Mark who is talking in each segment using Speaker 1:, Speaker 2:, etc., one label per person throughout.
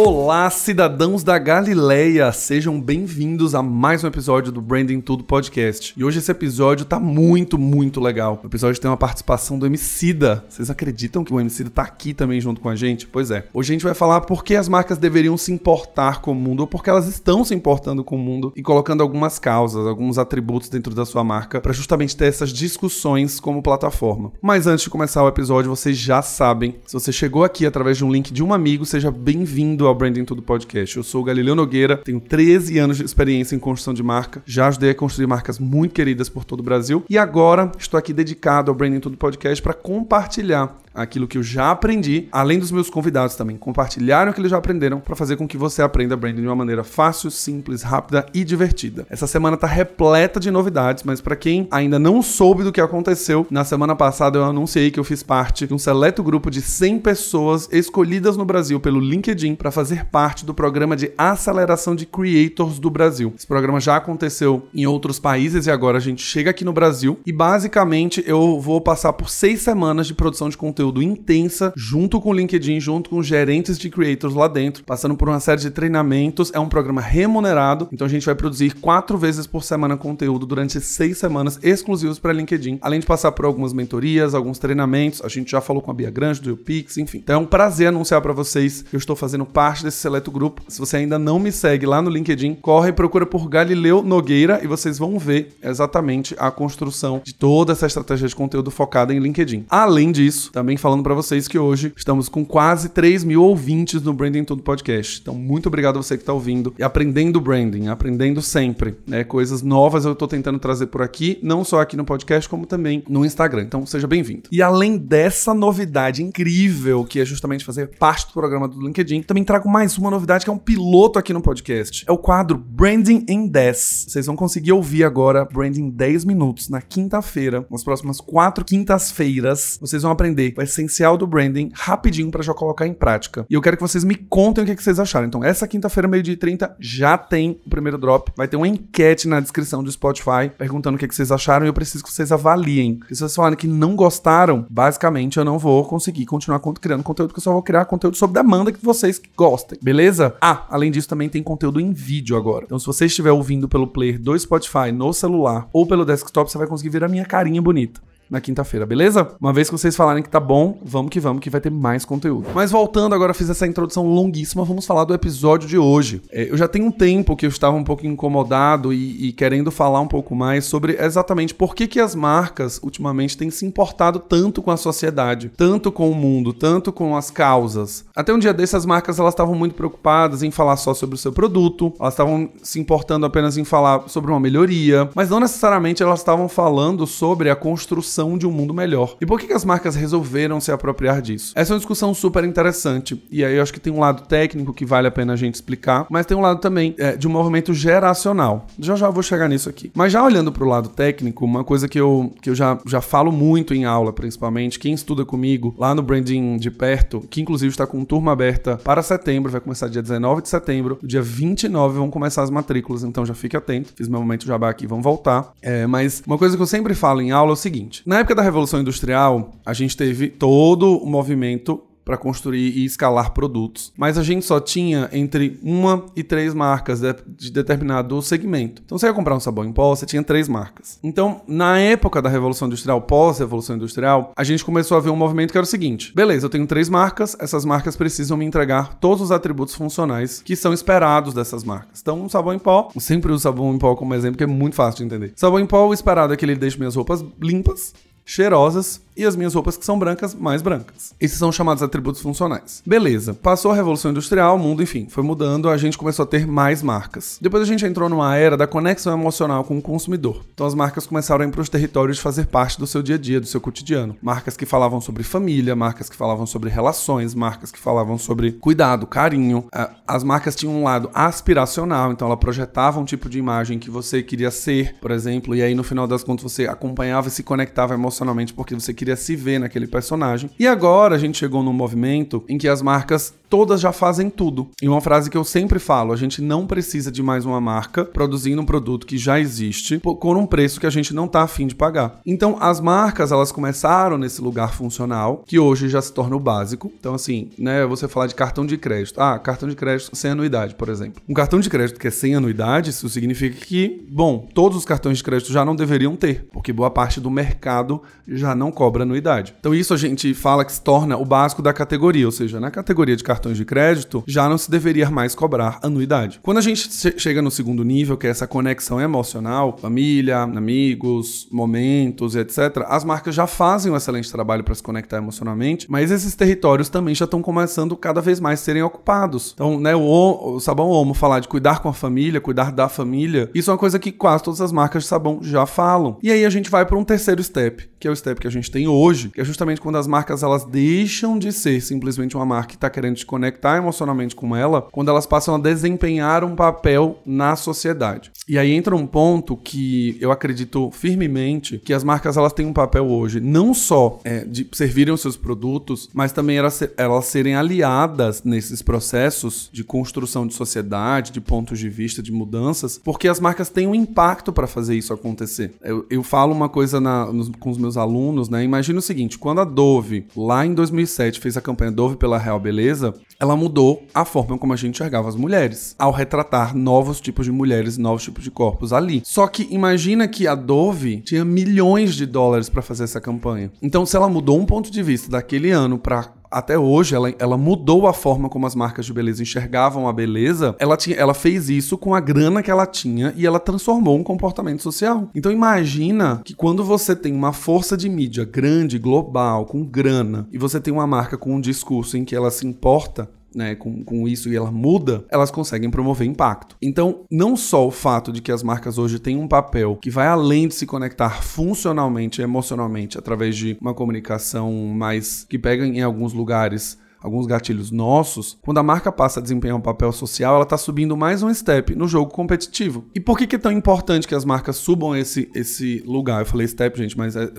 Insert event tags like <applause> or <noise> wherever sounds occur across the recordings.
Speaker 1: Olá, cidadãos da Galileia! Sejam bem-vindos a mais um episódio do Branding Tudo Podcast. E hoje esse episódio tá muito, muito legal. O episódio tem uma participação do Emicida. Vocês acreditam que o Emicida tá aqui também junto com a gente? Pois é. Hoje a gente vai falar por que as marcas deveriam se importar com o mundo ou porque elas estão se importando com o mundo e colocando algumas causas, alguns atributos dentro da sua marca para justamente ter essas discussões como plataforma. Mas antes de começar o episódio, vocês já sabem, se você chegou aqui através de um link de um amigo, seja bem-vindo ao Branding Tudo Podcast. Eu sou o Galileu Nogueira, tenho 13 anos de experiência em construção de marca, já ajudei a construir marcas muito queridas por todo o Brasil e agora estou aqui dedicado ao Branding Tudo Podcast para compartilhar aquilo que eu já aprendi, além dos meus convidados também compartilharam o que eles já aprenderam para fazer com que você aprenda branding de uma maneira fácil, simples, rápida e divertida. Essa semana tá repleta de novidades, mas para quem ainda não soube do que aconteceu, na semana passada eu anunciei que eu fiz parte de um seleto grupo de 100 pessoas escolhidas no Brasil pelo LinkedIn para fazer parte do programa de aceleração de creators do Brasil. Esse programa já aconteceu em outros países e agora a gente chega aqui no Brasil e basicamente eu vou passar por seis semanas de produção de conteúdo conteúdo intensa, junto com o LinkedIn, junto com gerentes de creators lá dentro, passando por uma série de treinamentos. É um programa remunerado, então a gente vai produzir quatro vezes por semana conteúdo durante seis semanas exclusivos para LinkedIn, além de passar por algumas mentorias, alguns treinamentos. A gente já falou com a Bia Grande do UPix, enfim. Então é um prazer anunciar para vocês que eu estou fazendo parte desse seleto grupo. Se você ainda não me segue lá no LinkedIn, corre e procura por Galileu Nogueira e vocês vão ver exatamente a construção de toda essa estratégia de conteúdo focada em LinkedIn. Além disso, também falando para vocês que hoje estamos com quase 3 mil ouvintes no Branding Tudo Podcast. Então, muito obrigado a você que está ouvindo e aprendendo branding, aprendendo sempre. Né? Coisas novas eu estou tentando trazer por aqui, não só aqui no podcast, como também no Instagram. Então, seja bem-vindo. E além dessa novidade incrível, que é justamente fazer parte do programa do LinkedIn, também trago mais uma novidade que é um piloto aqui no podcast. É o quadro Branding em 10. Vocês vão conseguir ouvir agora Branding em 10 minutos na quinta-feira, nas próximas quatro quintas-feiras. Vocês vão aprender. Vai essencial do branding rapidinho para já colocar em prática. E eu quero que vocês me contem o que, é que vocês acharam. Então, essa quinta-feira, meio-dia e 30, já tem o primeiro drop. Vai ter uma enquete na descrição do Spotify perguntando o que, é que vocês acharam e eu preciso que vocês avaliem. se vocês falarem que não gostaram, basicamente eu não vou conseguir continuar criando conteúdo, porque eu só vou criar conteúdo sob demanda que vocês gostem, beleza? Ah, além disso, também tem conteúdo em vídeo agora. Então, se você estiver ouvindo pelo player do Spotify no celular ou pelo desktop, você vai conseguir ver a minha carinha bonita na quinta-feira, beleza? Uma vez que vocês falarem que tá bom, vamos que vamos, que vai ter mais conteúdo. Mas voltando, agora fiz essa introdução longuíssima, vamos falar do episódio de hoje. É, eu já tenho um tempo que eu estava um pouco incomodado e, e, querendo falar um pouco mais sobre exatamente por que, que as marcas ultimamente têm se importado tanto com a sociedade, tanto com o mundo, tanto com as causas. Até um dia desses, as marcas elas estavam muito preocupadas em falar só sobre o seu produto, elas estavam se importando apenas em falar sobre uma melhoria, mas não necessariamente elas estavam falando sobre a construção de um mundo melhor. E por que, as marcas resolveram se apropriar disso? Essa é uma discussão super interessante. E aí eu acho que tem um lado técnico que vale a pena a gente explicar, mas tem um lado também é, de um movimento geracional. Já já vou chegar nisso aqui. Mas já olhando para o lado técnico, uma coisa que eu, que eu já, já falo muito em aula, principalmente, quem estuda comigo lá no Branding de Perto, que inclusive está com turma aberta para setembro, vai começar dia 19 de setembro, dia 29 vão começar as matrículas, então já fique atento. Fiz meu momento jabá aqui, vamos voltar. É, mas uma coisa que eu sempre falo em aula é o seguinte: na época da Revolução Industrial, a gente teve todo o movimento para construir e escalar produtos. Mas a gente só tinha entre uma e três marcas de, de, determinado segmento. Então, você ia comprar um sabão em pó, você tinha três marcas. Então, na época da Revolução Industrial, pós-Revolução Industrial, a gente começou a ver um movimento que era o seguinte: beleza, eu tenho três marcas, essas marcas precisam me entregar todos os atributos funcionais que são esperados dessas marcas. Então, um sabão em pó, eu sempre uso sabão em pó como exemplo, que é muito fácil de entender. Sabão em pó, o esperado é que ele deixe minhas roupas limpas, cheirosas e as minhas roupas que são brancas, mais brancas. Esses são chamados atributos funcionais. Beleza. Passou a Revolução Industrial, o mundo, enfim, foi mudando, a gente começou a ter mais marcas. Depois a gente entrou numa era da conexão emocional com o consumidor. Então as marcas começaram a ir para os territórios fazer parte do seu dia a dia, do seu cotidiano. Marcas que falavam sobre família, marcas que falavam sobre relações, marcas que falavam sobre cuidado, carinho. As marcas tinham um lado aspiracional, então ela projetava um tipo de imagem que você queria ser, por exemplo, e aí no final das contas você acompanhava e se conectava emocionalmente porque você queria queria se ver naquele personagem. E agora a gente chegou num movimento em que as marcas todas já fazem tudo. E uma frase que eu sempre falo: a gente não precisa de mais uma marca produzindo um produto que já existe por um preço que a gente não tá afim de pagar. Então, as marcas, elas começaram nesse lugar funcional, que hoje já se torna o básico. Então, assim, né, você falar de cartão de crédito. Ah, cartão de crédito sem anuidade, por exemplo. Um cartão de crédito que é sem anuidade, isso significa que, bom, todos os cartões de crédito já não deveriam ter, porque boa parte do mercado já não cobra anuidade. Então, isso a gente fala que se torna o básico da categoria, ou seja, na categoria de cartão cartões de crédito, já não se deveria mais cobrar anuidade. Quando a gente chega no segundo nível, que é essa conexão emocional, família, amigos, momentos, etc., as marcas já fazem um excelente trabalho para se conectar emocionalmente, mas esses territórios também já estão começando cada vez mais a serem ocupados. Então, né, o, o sabão Omo falar de cuidar com a família, cuidar da família, isso é uma coisa que quase todas as marcas de sabão já falam. E aí a gente vai para um terceiro step, que é o step que a gente tem hoje, que é justamente quando as marcas elas deixam de ser simplesmente uma marca que está querendo conectar emocionalmente com ela quando elas passam a desempenhar um papel na sociedade. E aí entra um ponto que eu acredito firmemente que as marcas elas têm um papel hoje não só é, de servirem os seus produtos, mas também elas, elas serem aliadas nesses processos de construção de sociedade, de pontos de vista, de mudanças, porque as marcas têm um impacto para fazer isso acontecer. Eu, eu falo uma coisa na, nos, com os meus alunos, né? Imagina o seguinte: quando a Dove, lá em 2007, fez a campanha Dove pela Real Beleza, ela mudou a forma como a gente enxergava as mulheres, ao retratar novos tipos de mulheres, novos tipos de corpos ali. Só que imagina que a Dove tinha milhões de dólares para fazer essa campanha. Então, se ela mudou um ponto de vista daquele ano para até hoje, ela, ela mudou a forma como as marcas de beleza enxergavam a beleza. Ela, tinha, ela fez isso com a grana que ela tinha e ela transformou um comportamento social. Então imagina que quando você tem uma força de mídia grande, global, com grana, e você tem uma marca com um discurso em que ela se importa né, com, com isso e ela muda, elas conseguem promover impacto. Então, não só o fato de que as marcas hoje têm um papel que vai além de se conectar funcionalmente e emocionalmente através de uma comunicação mais que pega em alguns lugares alguns gatilhos nossos, quando a marca passa a desempenhar um papel social, ela está subindo mais um step no jogo competitivo. E por que, que é tão importante que as marcas subam esse, esse lugar? Eu falei step, gente, mas é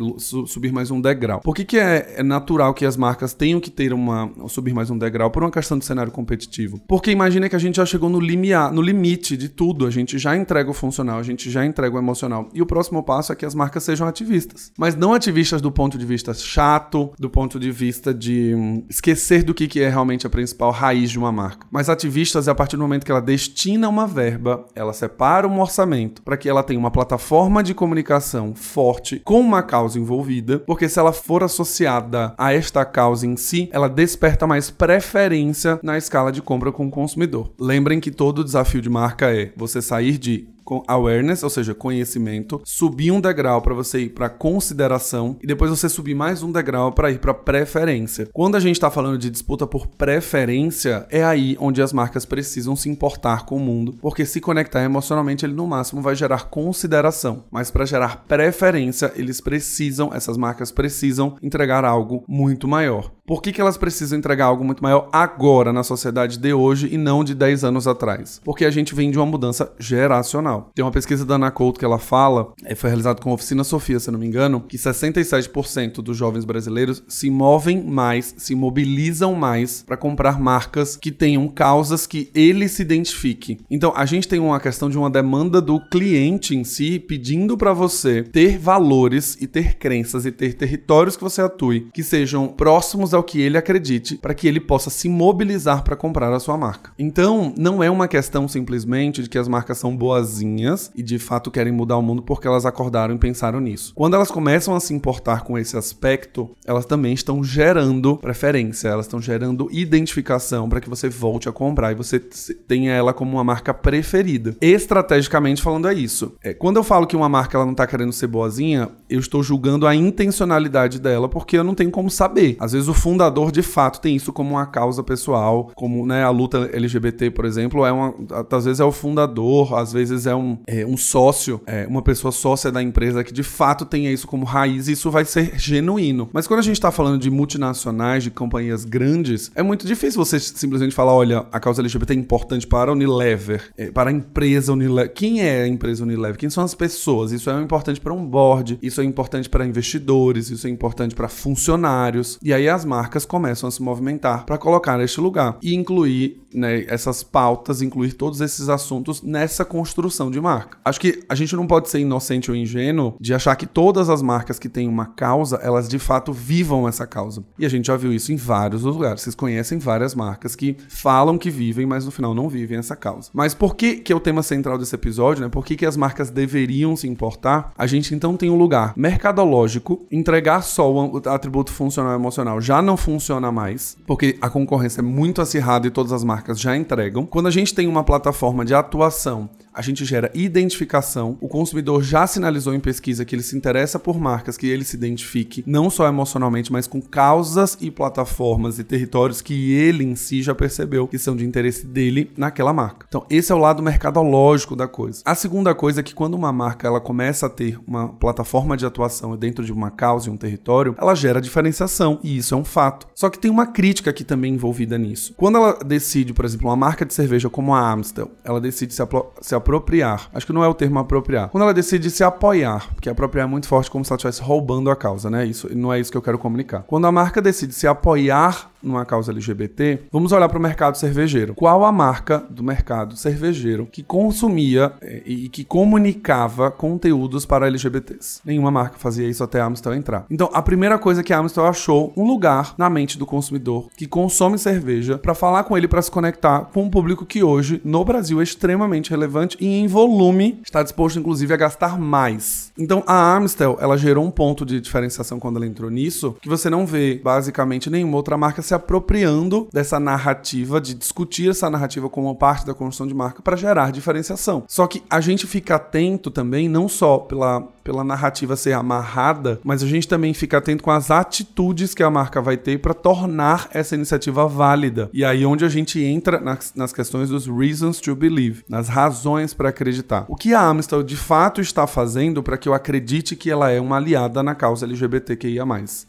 Speaker 1: subir mais um degrau. Por que, que é, é natural que as marcas tenham que ter uma subir mais um degrau por uma questão de cenário competitivo? Porque imagina que a gente já chegou no, limiar, no limite de tudo, a gente já entrega o funcional, a gente já entrega o emocional. E o próximo passo é que as marcas sejam ativistas. Mas não ativistas do ponto de vista chato, do ponto de vista de hum, esquecer do que, que é realmente a principal raiz de uma marca. Mas ativistas a partir do momento que ela destina uma verba, ela separa um orçamento para que ela tenha uma plataforma de comunicação forte com uma causa envolvida, porque se ela for associada a esta causa em si, ela desperta mais preferência na escala de compra com o consumidor. Lembrem que todo desafio de marca é você sair de com awareness, ou seja, conhecimento, subir um degrau para você ir para consideração e depois você subir mais um degrau para ir para preferência. Quando a gente está falando de disputa por preferência, é aí onde as marcas precisam se importar com o mundo, porque se conectar emocionalmente, ele no máximo vai gerar consideração, mas para gerar preferência, eles precisam, essas marcas precisam entregar algo muito maior. Por que, que elas precisam entregar algo muito maior agora na sociedade de hoje e não de 10 anos atrás? Porque a gente vem de uma mudança geracional. Tem uma pesquisa da Ana Couto que ela fala, é, foi realizada com a Oficina Sofia, se não me engano, que 67% dos jovens brasileiros se movem mais, se mobilizam mais para comprar marcas que tenham causas que ele se identifique. Então, a gente tem uma questão de uma demanda do cliente em si pedindo para você ter valores e ter crenças e ter territórios que você atue que sejam próximos que ele acredite para que ele possa se mobilizar para comprar a sua marca. Então, não é uma questão simplesmente de que as marcas são boazinhas e de fato querem mudar o mundo porque elas acordaram e pensaram nisso. Quando elas começam a se importar com esse aspecto, elas também estão gerando preferência, elas estão gerando identificação para que você volte a comprar e você tenha ela como uma marca preferida. Estrategicamente falando é isso. É, quando eu falo que uma marca ela não está querendo ser boazinha, eu estou julgando a intencionalidade dela porque eu não tenho como saber. Às vezes o fundador de fato tem isso como uma causa pessoal, como né, a luta LGBT, por exemplo, é uma, às vezes é o fundador, às vezes é um, é, um sócio, é, uma pessoa sócia da empresa que de fato tenha isso como raiz e isso vai ser genuíno. Mas quando a gente está falando de multinacionais, de companhias grandes, é muito difícil você simplesmente falar, olha, a causa LGBT é importante para a Unilever, é, para a empresa Unilever. Quem é a empresa Unilever? Quem são as pessoas? Isso é importante para um board, isso é importante para investidores, isso é importante para funcionários. E aí as marcas começam a se movimentar para colocar neste lugar e incluir né, essas pautas, incluir todos esses assuntos nessa construção de marca. Acho que a gente não pode ser inocente ou ingênuo de achar que todas as marcas que têm uma causa, elas de fato vivam essa causa. E a gente já viu isso em vários lugares. Vocês conhecem várias marcas que falam que vivem, mas no final não vivem essa causa. Mas por que que é o tema central desse episódio, né? Por que, que as marcas deveriam se importar? A gente então tem um lugar mercadológico, entregar só o atributo funcional e emocional já não funciona mais, porque a concorrência é muito acirrada e todas as marcas já entregam. Quando a gente tem uma plataforma de atuação a gente gera identificação. O consumidor já sinalizou em pesquisa que ele se interessa por marcas que ele se identifique, não só emocionalmente, mas com causas e plataformas e territórios que ele em si já percebeu que são de interesse dele naquela marca. Então, esse é o lado mercadológico da coisa. A segunda coisa é que quando uma marca ela começa a ter uma plataforma de atuação dentro de uma causa e um território, ela gera diferenciação, e isso é um fato. Só que tem uma crítica aqui também envolvida nisso. Quando ela decide, por exemplo, uma marca de cerveja como a Amstel, ela decide se, se apropriar. Acho que não é o termo apropriar. Quando ela decide se apoiar, porque apropriar é muito forte como se ela estivesse roubando a causa, né? Isso não é isso que eu quero comunicar. Quando a marca decide se apoiar numa causa LGBT, vamos olhar para o mercado cervejeiro. Qual a marca do mercado cervejeiro que consumia eh, e que comunicava conteúdos para LGBTs? Nenhuma marca fazia isso até a Amstel entrar. Então, a primeira coisa que a Amstel achou um lugar na mente do consumidor que consome cerveja para falar com ele para se conectar com um público que hoje no Brasil é extremamente relevante e em volume está disposto inclusive a gastar mais. Então, a Amstel, ela gerou um ponto de diferenciação quando ela entrou nisso, que você não vê basicamente nenhuma outra marca se apropriando dessa narrativa, de discutir essa narrativa como parte da construção de marca para gerar diferenciação. Só que a gente fica atento também, não só pela pela narrativa ser amarrada, mas a gente também fica atento com as atitudes que a marca vai ter para tornar essa iniciativa válida. E aí onde a gente entra nas, nas questões dos reasons to believe, nas razões para acreditar. O que a Amstel de fato está fazendo para que eu acredite que ela é uma aliada na causa LGBTQIA+.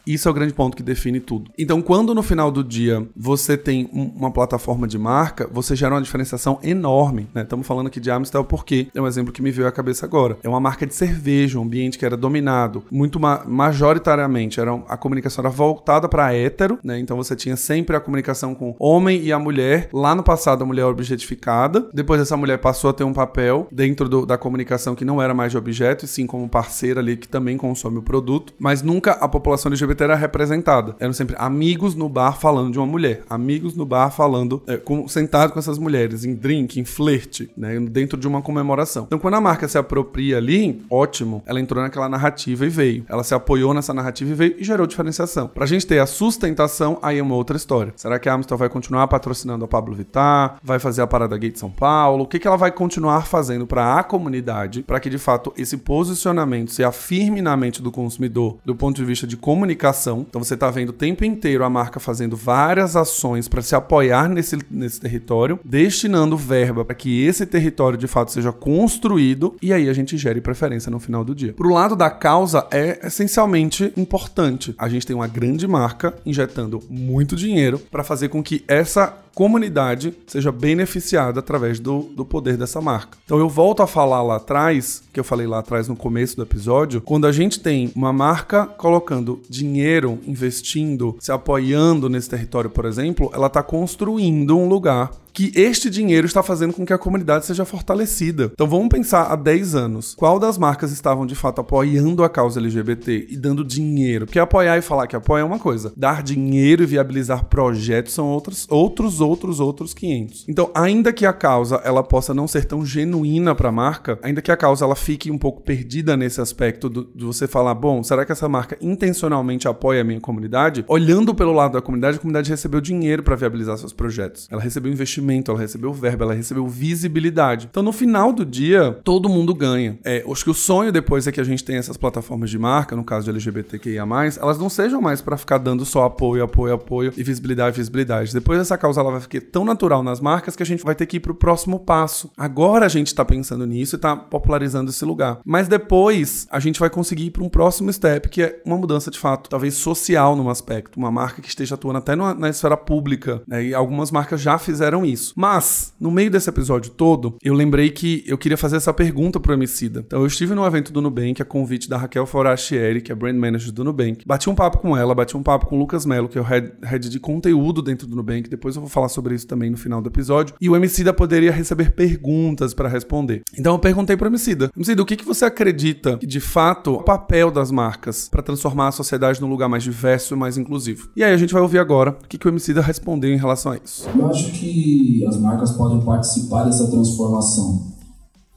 Speaker 1: Isso é o grande ponto que define tudo. Então, quando no final do dia você tem um, uma plataforma de marca, você gera uma diferenciação enorme. Né? Estamos falando aqui de Amstel porque é um exemplo que me veio à cabeça agora. É uma marca de cerveja, um ambiente que era dominado muito ma majoritariamente, era, a comunicação era voltada para hétero, né? Então você tinha sempre a comunicação com homem e a mulher. Lá no passado, a mulher objetificada. Depois, essa mulher passou a ter um papel dentro do, da comunicação que não era mais de objeto, e sim como parceira ali que também consome o produto. Mas nunca a população LGBT era representada. Eram sempre amigos no bar falando de uma mulher, amigos no bar falando, é, com, sentado com essas mulheres, em drink, em flerte, né? Dentro de uma comemoração. Então, quando a marca se apropria ali, ótimo, ela entrou naquela narrativa e veio. Ela se apoiou nessa narrativa e veio e gerou diferenciação. Pra gente ter a sustentação, aí é uma outra história. Será que a Amstel vai continuar patrocinando a Pablo Vittar? Vai fazer a Parada Gay de São Paulo? O que, que ela vai continuar fazendo para a comunidade, para que de fato esse posicionamento se afirme na mente do consumidor do ponto de vista de comunicação? Então você tá vendo o tempo inteiro a marca fazendo várias ações para se apoiar nesse, nesse território, destinando verba para que esse território de fato seja construído e aí a gente gere preferência no final do dia. Pro lado da causa é essencialmente importante. A gente tem uma grande marca injetando muito dinheiro para fazer com que essa comunidade seja beneficiada através do, do poder dessa marca. Então eu volto a falar lá atrás, que eu falei lá atrás no começo do episódio, quando a gente tem uma marca colocando dinheiro, investindo, se apoiando nesse território, por exemplo, ela está construindo um lugar que este dinheiro está fazendo com que a comunidade seja fortalecida. Então vamos pensar há 10 anos. Qual das marcas estavam de fato apoiando a causa LGBT e dando dinheiro? Porque apoiar e falar que apoia é uma coisa. Dar dinheiro e viabilizar projetos são outros, outros outros outros 500. Então, ainda que a causa ela possa não ser tão genuína para a marca, ainda que a causa ela fique um pouco perdida nesse aspecto do, de você falar, bom, será que essa marca intencionalmente apoia a minha comunidade? Olhando pelo lado da comunidade, a comunidade recebeu dinheiro para viabilizar seus projetos. Ela recebeu investimento, ela recebeu verba, ela recebeu visibilidade. Então, no final do dia, todo mundo ganha. É, acho que o sonho depois é que a gente tenha essas plataformas de marca, no caso de LGBTQIA+, elas não sejam mais para ficar dando só apoio, apoio, apoio e visibilidade, visibilidade. Depois essa causa ela vai ficar tão natural nas marcas que a gente vai ter que ir pro próximo passo. Agora a gente tá pensando nisso e tá popularizando esse lugar. Mas depois a gente vai conseguir ir para um próximo step, que é uma mudança de fato, talvez social num aspecto, uma marca que esteja atuando até na, esfera pública, né? E algumas marcas já fizeram isso. Mas, no meio desse episódio todo, eu lembrei que eu queria fazer essa pergunta pro Emicida. Então eu estive no evento do Nubank, a convite da Raquel Forastieri, que é brand manager do Nubank. Bati um papo com ela, bati um papo com o Lucas Melo, que é o head, head de conteúdo dentro do Nubank. Depois eu vou falar sobre isso também no final do episódio. E o Emicida poderia receber perguntas para responder. Então eu perguntei pro Emicida. Emicida, o que, que você acredita que, de fato, o papel das marcas para transformar a sociedade num lugar mais diverso e mais inclusivo? E aí a gente vai ouvir agora o que, que o Emicida respondeu em relação a isso.
Speaker 2: Eu acho que as marcas podem participar dessa transformação,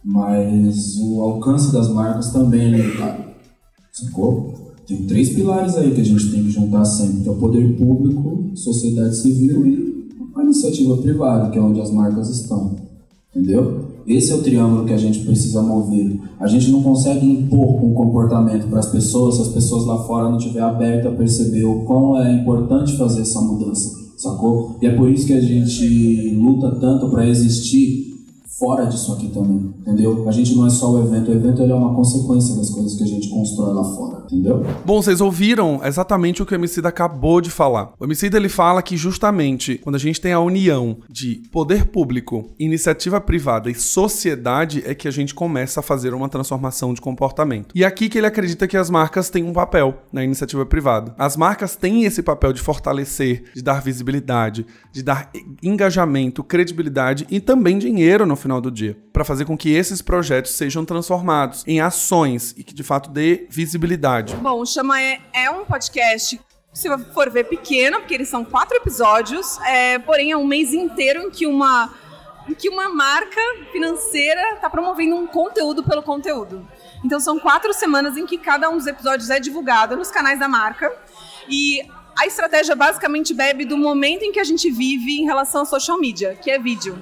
Speaker 2: mas o alcance das marcas também é limitado. Sacou? Tem três pilares aí que a gente tem que juntar sempre, que é o poder público, sociedade civil e a iniciativa privada, que é onde as marcas estão. Entendeu? Esse é o triângulo que a gente precisa mover. A gente não consegue impor um comportamento para as pessoas se as pessoas lá fora não estiverem abertas a perceber o quão é importante fazer essa mudança, sacou? E é por isso que a gente luta tanto para existir fora disso aqui também, entendeu? A gente não é só o evento, o evento é uma consequência das coisas que a gente constrói lá fora, entendeu?
Speaker 1: Bom, vocês ouviram exatamente o que o Emicida acabou de falar. O Emicida ele fala que justamente quando a gente tem a união de poder público, iniciativa privada e sociedade é que a gente começa a fazer uma transformação de comportamento. E é aqui que ele acredita que as marcas têm um papel na iniciativa privada. As marcas têm esse papel de fortalecer, de dar visibilidade, de dar engajamento, credibilidade e também dinheiro no final do dia, para fazer com que esses projetos sejam transformados em ações e que de fato dê visibilidade.
Speaker 3: Bom, o Chama é, é um podcast se for ver pequeno, porque eles são quatro episódios, é, porém é um mês inteiro em que uma, em que uma marca financeira está promovendo um conteúdo pelo conteúdo. Então são quatro semanas em que cada um dos episódios é divulgado nos canais da marca e a estratégia basicamente bebe do momento em que a gente vive em relação à social media, que é vídeo.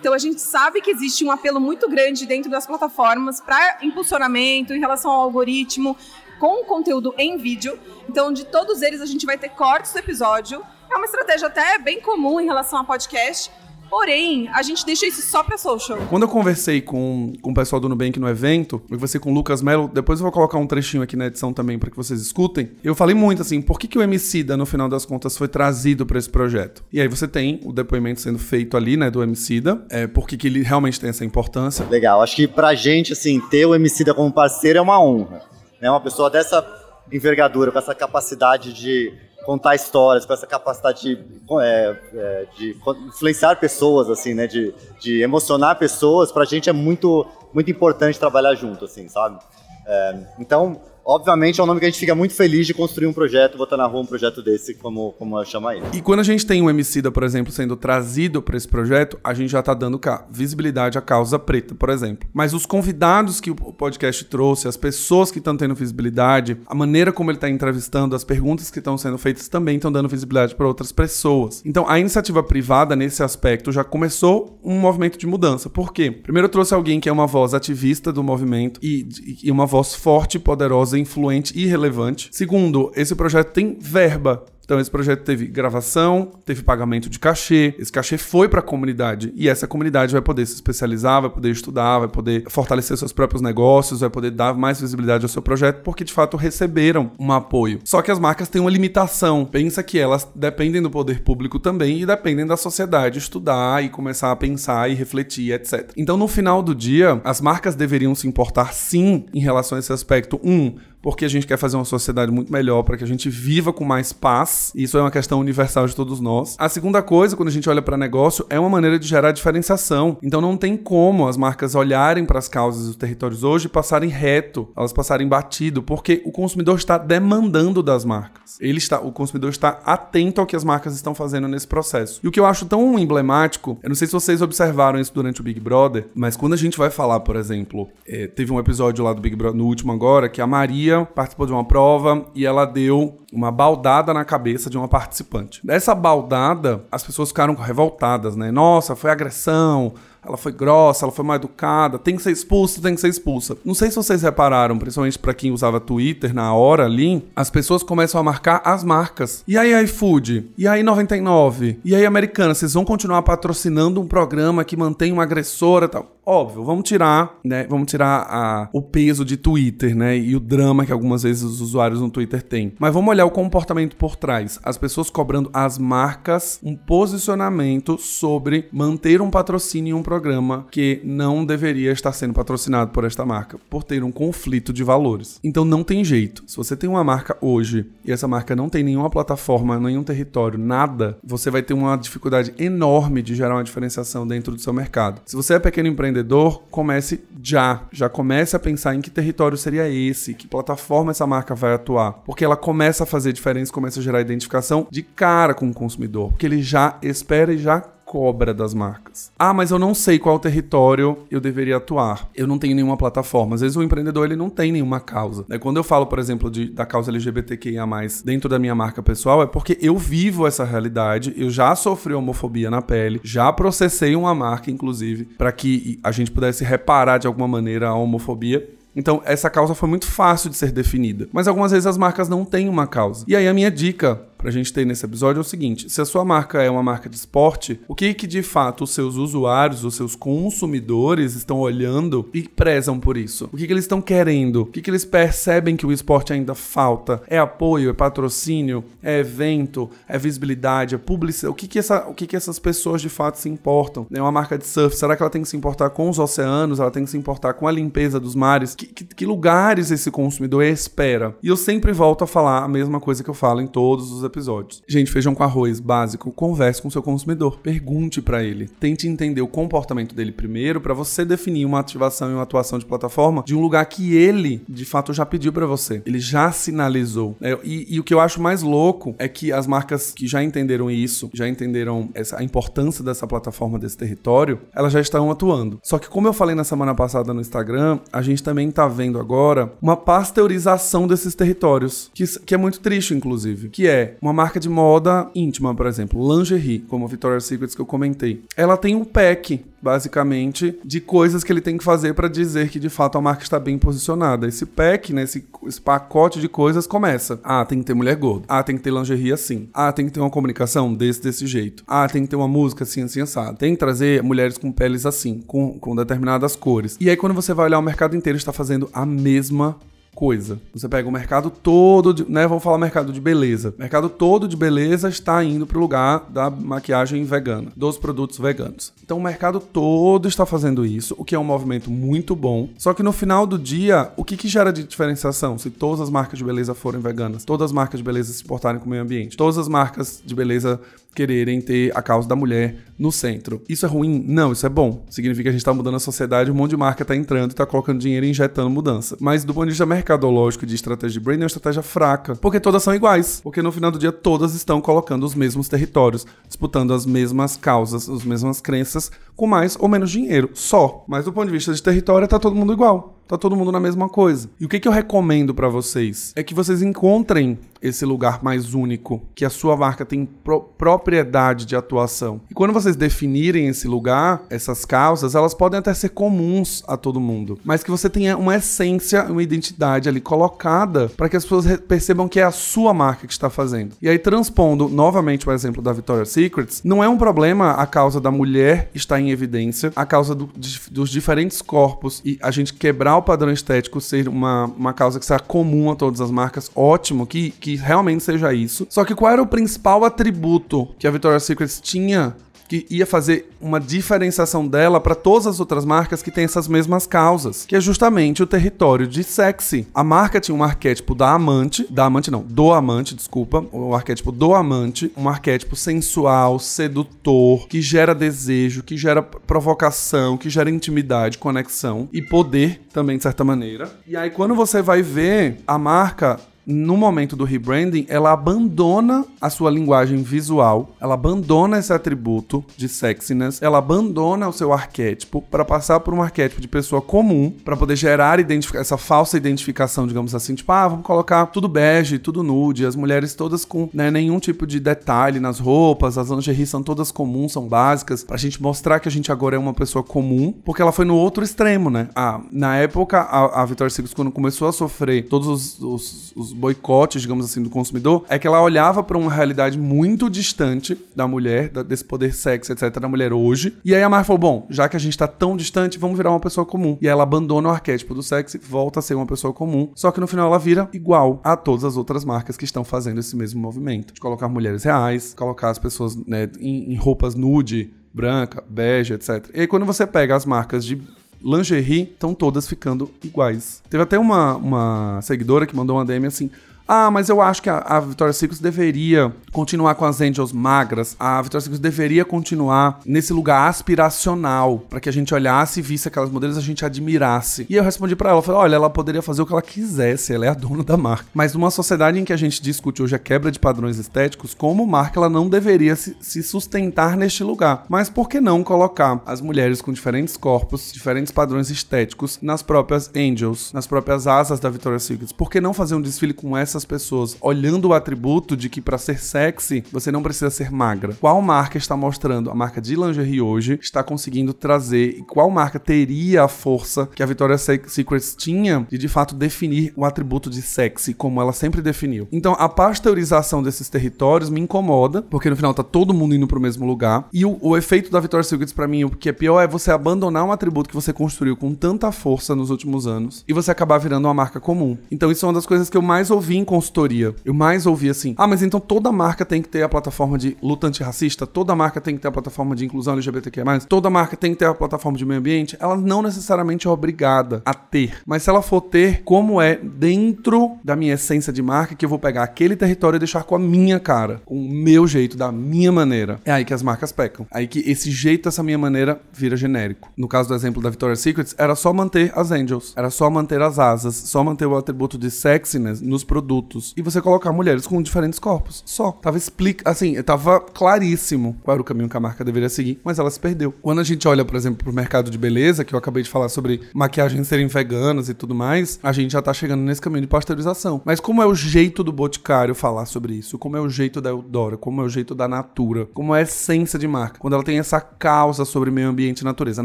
Speaker 3: Então a gente sabe que existe um apelo muito grande dentro das plataformas para impulsionamento em relação ao algoritmo com conteúdo em vídeo. Então de todos eles a gente vai ter cortes do episódio. É uma estratégia até bem comum em relação a podcast, Porém, a gente deixa isso só pra social.
Speaker 1: Quando eu conversei com, com o pessoal do Nubank no evento, eu conversei com o Lucas Melo, depois eu vou colocar um trechinho aqui na edição também para que vocês escutem. Eu falei muito assim, por que, que o Emicida, no final das contas, foi trazido para esse projeto? E aí você tem o depoimento sendo feito ali, né, do Emicida, é, por que, que ele realmente tem essa importância.
Speaker 4: Legal, acho que pra gente, assim, ter o Emicida como parceiro é uma honra. Né? Uma pessoa dessa envergadura, com essa capacidade de contar histórias, com essa capacidade de, é, é, de influenciar pessoas, assim, né? De, de emocionar pessoas, pra gente é muito, muito importante trabalhar junto, assim, sabe? É, então, obviamente é um nome que a gente fica muito feliz de construir um projeto, botar na rua um projeto desse, como, como eu chamo ele.
Speaker 1: E quando a gente tem um Emicida, por exemplo, sendo trazido para esse projeto, a gente já tá dando visibilidade à causa preta, por exemplo. Mas os convidados que o podcast trouxe, as pessoas que estão tendo visibilidade, a maneira como ele tá entrevistando, as perguntas que estão sendo feitas também estão dando visibilidade para outras pessoas. Então, a iniciativa privada, nesse aspecto, já começou um movimento de mudança. Por quê? Primeiro, eu trouxe alguém que é uma voz ativista do movimento e, e uma voz forte e poderosa influente e relevante. Segundo, esse projeto tem verba então esse projeto teve gravação, teve pagamento de cachê, esse cachê foi para a comunidade e essa comunidade vai poder se especializar, vai poder estudar, vai poder fortalecer seus próprios negócios, vai poder dar mais visibilidade ao seu projeto porque de fato receberam um apoio. Só que as marcas têm uma limitação. Pensa que elas dependem do poder público também e dependem da sociedade estudar e começar a pensar e refletir, etc. Então no final do dia, as marcas deveriam se importar sim em relação a esse aspecto. Um, porque a gente quer fazer uma sociedade muito melhor, para que a gente viva com mais paz. Isso é uma questão universal de todos nós. A segunda coisa, quando a gente olha para negócio, é uma maneira de gerar diferenciação. Então não tem como as marcas olharem para as causas dos territórios hoje e passarem reto, elas passarem batido, porque o consumidor está demandando das marcas. Ele está, o consumidor está atento ao que as marcas estão fazendo nesse processo. E o que eu acho tão emblemático, eu não sei se vocês observaram isso durante o Big Brother, mas quando a gente vai falar, por exemplo, é, teve um episódio lá do Big Brother no último agora que a Maria participou de uma prova e ela deu uma baldada na cabeça de uma participante. Dessa baldada, as pessoas ficaram revoltadas, né? Nossa, foi agressão, ela foi grossa, ela foi mal educada, tem que ser expulsa, tem que ser expulsa. Não sei se vocês repararam, principalmente para quem usava Twitter na hora ali, as pessoas começam a marcar as marcas. E aí iFood? E aí 99? E aí Americana? Vocês vão continuar patrocinando um programa que mantém uma agressora e tal? Óbvio, vamos tirar, né? Vamos tirar a, o peso de Twitter, né? E o drama que algumas vezes os usuários no Twitter têm. Mas vamos olhar o comportamento por trás. As pessoas cobrando as marcas um posicionamento sobre manter um patrocínio em um programa que não deveria estar sendo patrocinado por esta marca, por ter um conflito de valores. Então não tem jeito. Se você tem uma marca hoje e essa marca não tem nenhuma plataforma, nenhum território, nada, você vai ter uma dificuldade enorme de gerar uma diferenciação dentro do seu mercado. Se você é pequeno empreendedor, comece já. Já comece a pensar em que território seria esse, que plataforma essa marca vai atuar. Porque ela começa a fazer diferença, começa a gerar identificação de cara com o consumidor. Porque ele já espera e já cobra das marcas. Ah, mas eu não sei qual território eu deveria atuar. Eu não tenho nenhuma plataforma. Às vezes o empreendedor ele não tem nenhuma causa. Né? Quando eu falo, por exemplo, de, da causa LGBTQIA+, dentro da minha marca pessoal, é porque eu vivo essa realidade, eu já sofri homofobia na pele, já processei uma marca, inclusive, para que a gente pudesse reparar de alguma maneira a homofobia então, essa causa foi muito fácil de ser definida. Mas algumas vezes as marcas não têm uma causa. E aí a minha dica pra gente ter nesse episódio é o seguinte: se a sua marca é uma marca de esporte, o que que de fato os seus usuários, os seus consumidores estão olhando e prezam por isso? O que que eles estão querendo? O que que eles percebem que o esporte ainda falta? É apoio, é patrocínio, é evento, é visibilidade, é publicidade? O que que, essa, o que que essas pessoas de fato se importam? É uma marca de surf, será que ela tem que se importar com os oceanos? Ela tem que se importar com a limpeza dos mares? Que, que, que lugares esse consumidor espera? E eu sempre volto a falar a mesma coisa que eu falo em todos os episódios. Gente, feijão com arroz básico, converse com seu consumidor, pergunte para ele, tente entender o comportamento dele primeiro para você definir uma ativação e uma atuação de plataforma de um lugar que ele, de fato, já pediu para você. Ele já sinalizou. É, e, e, o que eu acho mais louco é que as marcas que já entenderam isso, já entenderam essa, a importância dessa plataforma, desse território, elas já estão atuando. Só que como eu falei na semana passada no Instagram, a gente também tá vendo agora uma pasteurização desses territórios, que, que é muito triste, inclusive, que é uma marca de moda íntima, por exemplo, lingerie, como a Victoria's Secret que eu comentei. Ela tem um pack basicamente, de coisas que ele tem que fazer para dizer que de fato a marca está bem posicionada. Esse pack, né, esse, esse, pacote de coisas começa. Ah, tem que ter mulher gorda. Ah, tem que ter lingerie assim. Ah, tem que ter uma comunicação desse, desse jeito. Ah, tem que ter uma música assim, assim, assado. Tem que trazer mulheres com peles assim, com, com determinadas cores. E aí, quando você vai olhar o mercado inteiro, está fazendo a mesma coisa. Você pega o mercado todo, de, né? Vamos falar mercado de beleza. O mercado todo de beleza está indo para o lugar da maquiagem vegana, dos produtos veganos. Então o mercado todo está fazendo isso, o que é um movimento muito bom. Só que no final do dia, o que, que gera de diferenciação? Se todas as marcas de beleza forem veganas, todas as marcas de beleza se portarem com o meio ambiente, todas as marcas de beleza quererem ter a causa da mulher no centro. Isso é ruim? Não, isso é bom. Significa que a gente está mudando a sociedade, um monte de marca está entrando e está colocando dinheiro e injetando mudança. Mas do ponto de vista mercadológico de estratégia de branding, é uma estratégia fraca, porque todas são iguais. Porque no final do dia, todas estão colocando os mesmos territórios, disputando as mesmas causas, as mesmas crenças, com mais ou menos dinheiro, só. Mas do ponto de vista de território, está todo mundo igual. Tá todo mundo na mesma coisa. E o que, que eu recomendo para vocês? É que vocês encontrem esse lugar mais único, que a sua marca tem pro propriedade de atuação. E quando vocês definirem esse lugar, essas causas, elas podem até ser comuns a todo mundo, mas que você tenha uma essência, uma identidade ali colocada para que as pessoas percebam que é a sua marca que está fazendo. E aí transpondo novamente o exemplo da Victoria's Secrets, não é um problema a causa da mulher estar em evidência, a causa do, dos diferentes corpos e a gente quebrar o padrão estético ser uma, uma causa que seja comum a todas as marcas, ótimo que, que realmente seja isso. Só que qual era o principal atributo que a Victoria's Secret tinha que ia fazer uma diferenciação dela para todas as outras marcas que têm essas mesmas causas, que é justamente o território de sexy. A marca tinha um arquétipo da amante, da amante não, do amante, desculpa, o arquétipo do amante, um arquétipo sensual, sedutor, que gera desejo, que gera provocação, que gera intimidade, conexão e poder também de certa maneira. E aí quando você vai ver a marca no momento do rebranding, ela abandona a sua linguagem visual, ela abandona esse atributo de sexiness, ela abandona o seu arquétipo para passar por um arquétipo de pessoa comum, para poder gerar essa falsa identificação, digamos assim, tipo, ah, vamos colocar tudo bege, tudo nude, as mulheres todas com né, nenhum tipo de detalhe nas roupas, as lingeries são todas comuns, são básicas, pra gente mostrar que a gente agora é uma pessoa comum, porque ela foi no outro extremo, né? Ah, na época, a, a Victoria's Secret, quando começou a sofrer todos os, os, os boicote, digamos assim, do consumidor, é que ela olhava para uma realidade muito distante da mulher, da, desse poder sexo, etc., da mulher hoje. E aí a Marvel falou: bom, já que a gente tá tão distante, vamos virar uma pessoa comum. E ela abandona o arquétipo do sexo e volta a ser uma pessoa comum. Só que no final ela vira igual a todas as outras marcas que estão fazendo esse mesmo movimento. De colocar mulheres reais, colocar as pessoas né, em, em roupas nude, branca, bege, etc. E aí quando você pega as marcas de lingerie estão todas ficando iguais. Teve até uma, uma seguidora que mandou uma DM assim: ah, mas eu acho que a, a Victoria's Secret deveria continuar com as Angels magras. A Victoria's Secret deveria continuar nesse lugar aspiracional, para que a gente olhasse e visse aquelas modelos a gente admirasse. E eu respondi para ela, falei, olha, ela poderia fazer o que ela quisesse, ela é a dona da marca. Mas numa sociedade em que a gente discute hoje a quebra de padrões estéticos, como marca ela não deveria se, se sustentar neste lugar. Mas por que não colocar as mulheres com diferentes corpos, diferentes padrões estéticos nas próprias Angels, nas próprias asas da Victoria's Secret? Por que não fazer um desfile com essas essas pessoas olhando o atributo de que para ser sexy você não precisa ser magra. Qual marca está mostrando? A marca de lingerie hoje está conseguindo trazer e qual marca teria a força que a Victoria's Secret tinha de de fato definir o atributo de sexy como ela sempre definiu. Então a pasteurização desses territórios me incomoda, porque no final tá todo mundo indo pro mesmo lugar. E o, o efeito da Victoria's Secret para mim, o que é pior é você abandonar um atributo que você construiu com tanta força nos últimos anos e você acabar virando uma marca comum. Então isso é uma das coisas que eu mais ouvi consultoria, eu mais ouvi assim: ah, mas então toda marca tem que ter a plataforma de luta antirracista, toda marca tem que ter a plataforma de inclusão LGBTQ, toda marca tem que ter a plataforma de meio ambiente. Ela não necessariamente é obrigada a ter, mas se ela for ter, como é dentro da minha essência de marca, que eu vou pegar aquele território e deixar com a minha cara, com o meu jeito, da minha maneira. É aí que as marcas pecam. Aí que esse jeito, essa minha maneira, vira genérico. No caso do exemplo da Victoria's Secret, era só manter as angels, era só manter as asas, só manter o atributo de sexiness nos produtos e você colocar mulheres com diferentes corpos. Só. Tava explica, assim, tava claríssimo qual era o caminho que a marca deveria seguir, mas ela se perdeu. Quando a gente olha, por exemplo, pro mercado de beleza, que eu acabei de falar sobre maquiagens serem veganas e tudo mais, a gente já tá chegando nesse caminho de pasteurização. Mas como é o jeito do Boticário falar sobre isso? Como é o jeito da Eudora? Como é o jeito da Natura? Como é a essência de marca? Quando ela tem essa causa sobre meio ambiente e natureza. A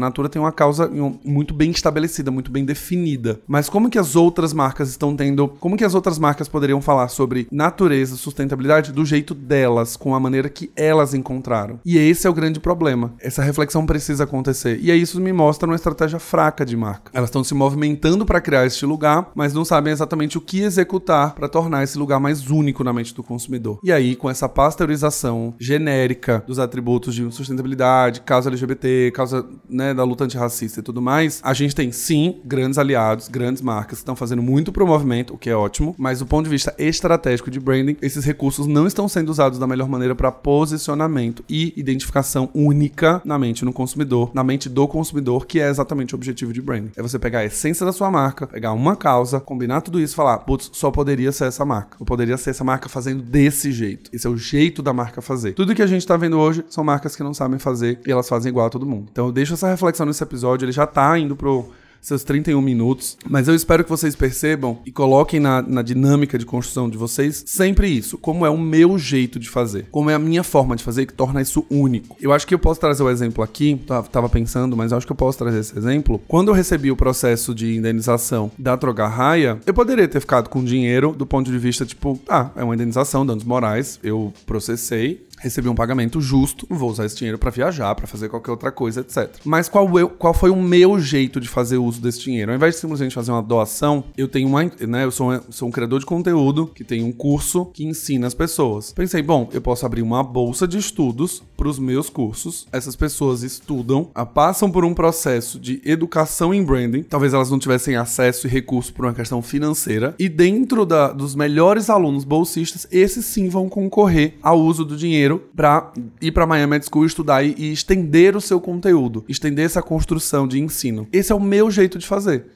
Speaker 1: Natura tem uma causa muito bem estabelecida, muito bem definida. Mas como que as outras marcas estão tendo, como que as outras marcas poderiam falar sobre natureza, sustentabilidade do jeito delas, com a maneira que elas encontraram. E esse é o grande problema. Essa reflexão precisa acontecer. E aí isso me mostra uma estratégia fraca de marca. Elas estão se movimentando para criar este lugar, mas não sabem exatamente o que executar para tornar esse lugar mais único na mente do consumidor. E aí, com essa pasteurização genérica dos atributos de sustentabilidade, causa LGBT, causa né, da luta antirracista e tudo mais, a gente tem sim grandes aliados, grandes marcas que estão fazendo muito pro movimento, o que é ótimo, mas do ponto de vista estratégico de branding, esses recursos não estão sendo usados da melhor maneira para posicionamento e identificação única na mente no consumidor, na mente do consumidor, que é exatamente o objetivo de branding. É você pegar a essência da sua marca, pegar uma causa, combinar tudo isso e falar, putz, só poderia ser essa marca. Ou poderia ser essa marca fazendo desse jeito. Esse é o jeito da marca fazer. Tudo que a gente tá vendo hoje são marcas que não sabem fazer e elas fazem igual a todo mundo. Então eu deixo essa reflexão nesse episódio, ele já tá indo pro seus 31 minutos. Mas eu espero que vocês percebam e coloquem na, na dinâmica de construção de vocês sempre isso. Como é o meu jeito de fazer. Como é a minha forma de fazer que torna isso único. Eu acho que eu posso trazer o exemplo aqui. Tava pensando, mas acho que eu posso trazer esse exemplo. Quando eu recebi o processo de indenização da Trogarraia, eu poderia ter ficado com dinheiro do ponto de vista, tipo, ah, é uma indenização, danos morais. Eu processei, recebi um pagamento justo, vou usar esse dinheiro para viajar, para fazer qualquer outra coisa, etc. Mas qual, eu, qual foi o meu jeito de fazer uso desse dinheiro? Ao invés de simplesmente fazer uma doação, eu tenho uma, né, eu sou, sou um criador de conteúdo que tem um curso que ensina as pessoas. Pensei, bom, eu posso abrir uma bolsa de estudos para os meus cursos. Essas pessoas estudam, passam por um processo de educação em branding. Talvez elas não tivessem acesso e recurso por uma questão financeira. E dentro da, dos melhores alunos bolsistas, esses sim vão concorrer ao uso do dinheiro para ir para Miami School estudar e, e estender o seu conteúdo, estender essa construção de ensino. Esse é o meu jeito de fazer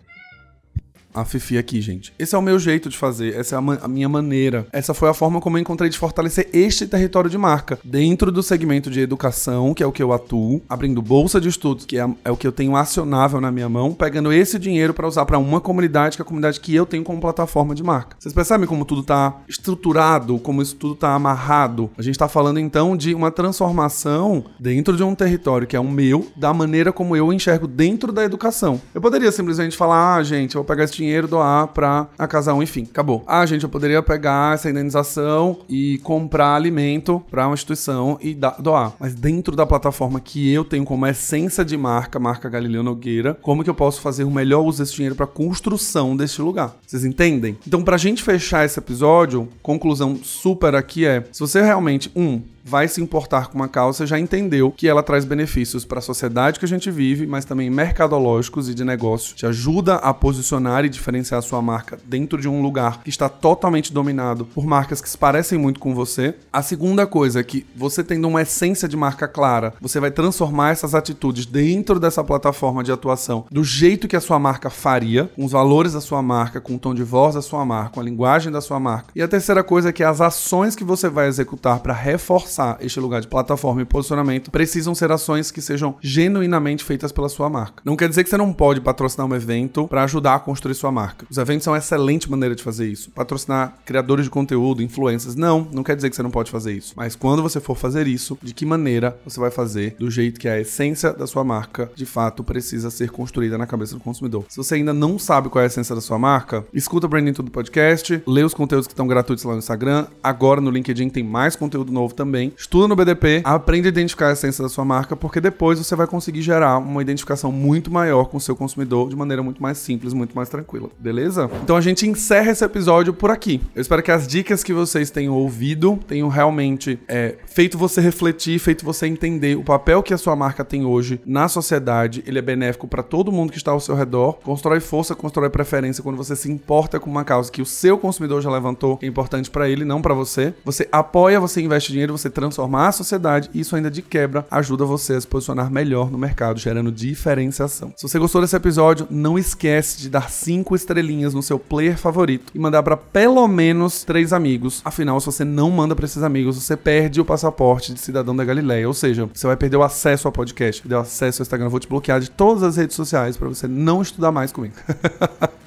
Speaker 1: a Fifi aqui, gente. Esse é o meu jeito de fazer, essa é a, a, minha maneira. Essa foi a forma como eu encontrei de fortalecer este território de marca. Dentro do segmento de educação, que é o que eu atuo, abrindo bolsa de estudos, que é, é o que eu tenho acionável na minha mão, pegando esse dinheiro para usar para uma comunidade, que é a comunidade que eu tenho como plataforma de marca. Vocês percebem como tudo tá estruturado, como isso tudo tá amarrado? A gente tá falando então de uma transformação dentro de um território que é o meu, da maneira como eu enxergo dentro da educação. Eu poderia simplesmente falar, ah, gente, eu vou pegar esse dinheiro doar pra a casa 1, enfim, acabou. Ah, gente, eu poderia pegar essa indenização e comprar alimento para uma instituição e doar. Mas dentro da plataforma que eu tenho como essência de marca, marca Galileu Nogueira, como que eu posso fazer o melhor uso desse dinheiro para construção deste lugar? Vocês entendem? Então, pra gente fechar esse episódio, conclusão super aqui é: se você realmente, um, vai se importar com uma causa já entendeu que ela traz benefícios para a sociedade que a gente vive, mas também mercadológicos e de negócio. Te ajuda a posicionar e diferenciar a sua marca dentro de um lugar que está totalmente dominado por marcas que se parecem muito com você. A segunda coisa é que você tendo uma essência de marca clara, você vai transformar essas atitudes dentro dessa plataforma de atuação do jeito que a sua marca faria, com os valores da sua marca, com o tom de voz da sua marca, com a linguagem da sua marca. E a terceira coisa é que as ações que você vai executar para reforçar este lugar de plataforma e posicionamento, precisam ser ações que sejam genuinamente feitas pela sua marca. Não quer dizer que você não pode patrocinar um evento para ajudar a construir sua marca. Os eventos são uma excelente maneira de fazer isso. Patrocinar criadores de conteúdo, influencers, não, não quer dizer que você não pode fazer isso. Mas quando você for fazer isso, de que maneira você vai fazer do jeito que a essência da sua marca de fato precisa ser construída na cabeça do consumidor. Se você ainda não sabe qual é a essência da sua marca, escuta o Branding Tudo Podcast, lê os conteúdos que estão gratuitos lá no Instagram. Agora no LinkedIn tem mais conteúdo novo também estuda no BDP, aprende a identificar a essência da sua marca, porque depois você vai conseguir gerar uma identificação muito maior com o seu consumidor de maneira muito mais simples, muito mais tranquila, beleza? Então a gente encerra esse episódio por aqui. Eu espero que as dicas que vocês tenham ouvido tenham realmente é, feito você refletir, feito você entender o papel que a sua marca tem hoje na sociedade. Ele é benéfico para todo mundo que está ao seu redor, constrói força, constrói preferência quando você se importa com uma causa que o seu consumidor já levantou, que é importante para ele, não para você. Você apoia, você investe dinheiro, você transformar a sociedade isso ainda de quebra ajuda você a se posicionar melhor no mercado, gerando diferenciação. Se você gostou desse episódio, não esquece de dar cinco estrelinhas no seu player favorito e mandar para pelo menos três amigos. Afinal, se você não manda para esses amigos, você perde o passaporte de cidadão da Galileia, ou seja, você vai perder o acesso ao podcast, perder o acesso ao Instagram. Eu vou te bloquear de todas as redes sociais para você não estudar mais comigo. <laughs>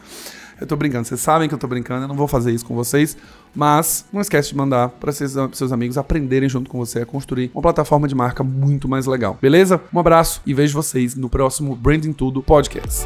Speaker 1: Eu tô brincando, vocês sabem que eu tô brincando, eu não vou fazer isso com vocês, mas não esquece de mandar para seus, seus amigos aprenderem junto com você a construir uma plataforma de marca muito mais legal. Beleza? Um abraço e vejo vocês no próximo Branding Tudo Podcast.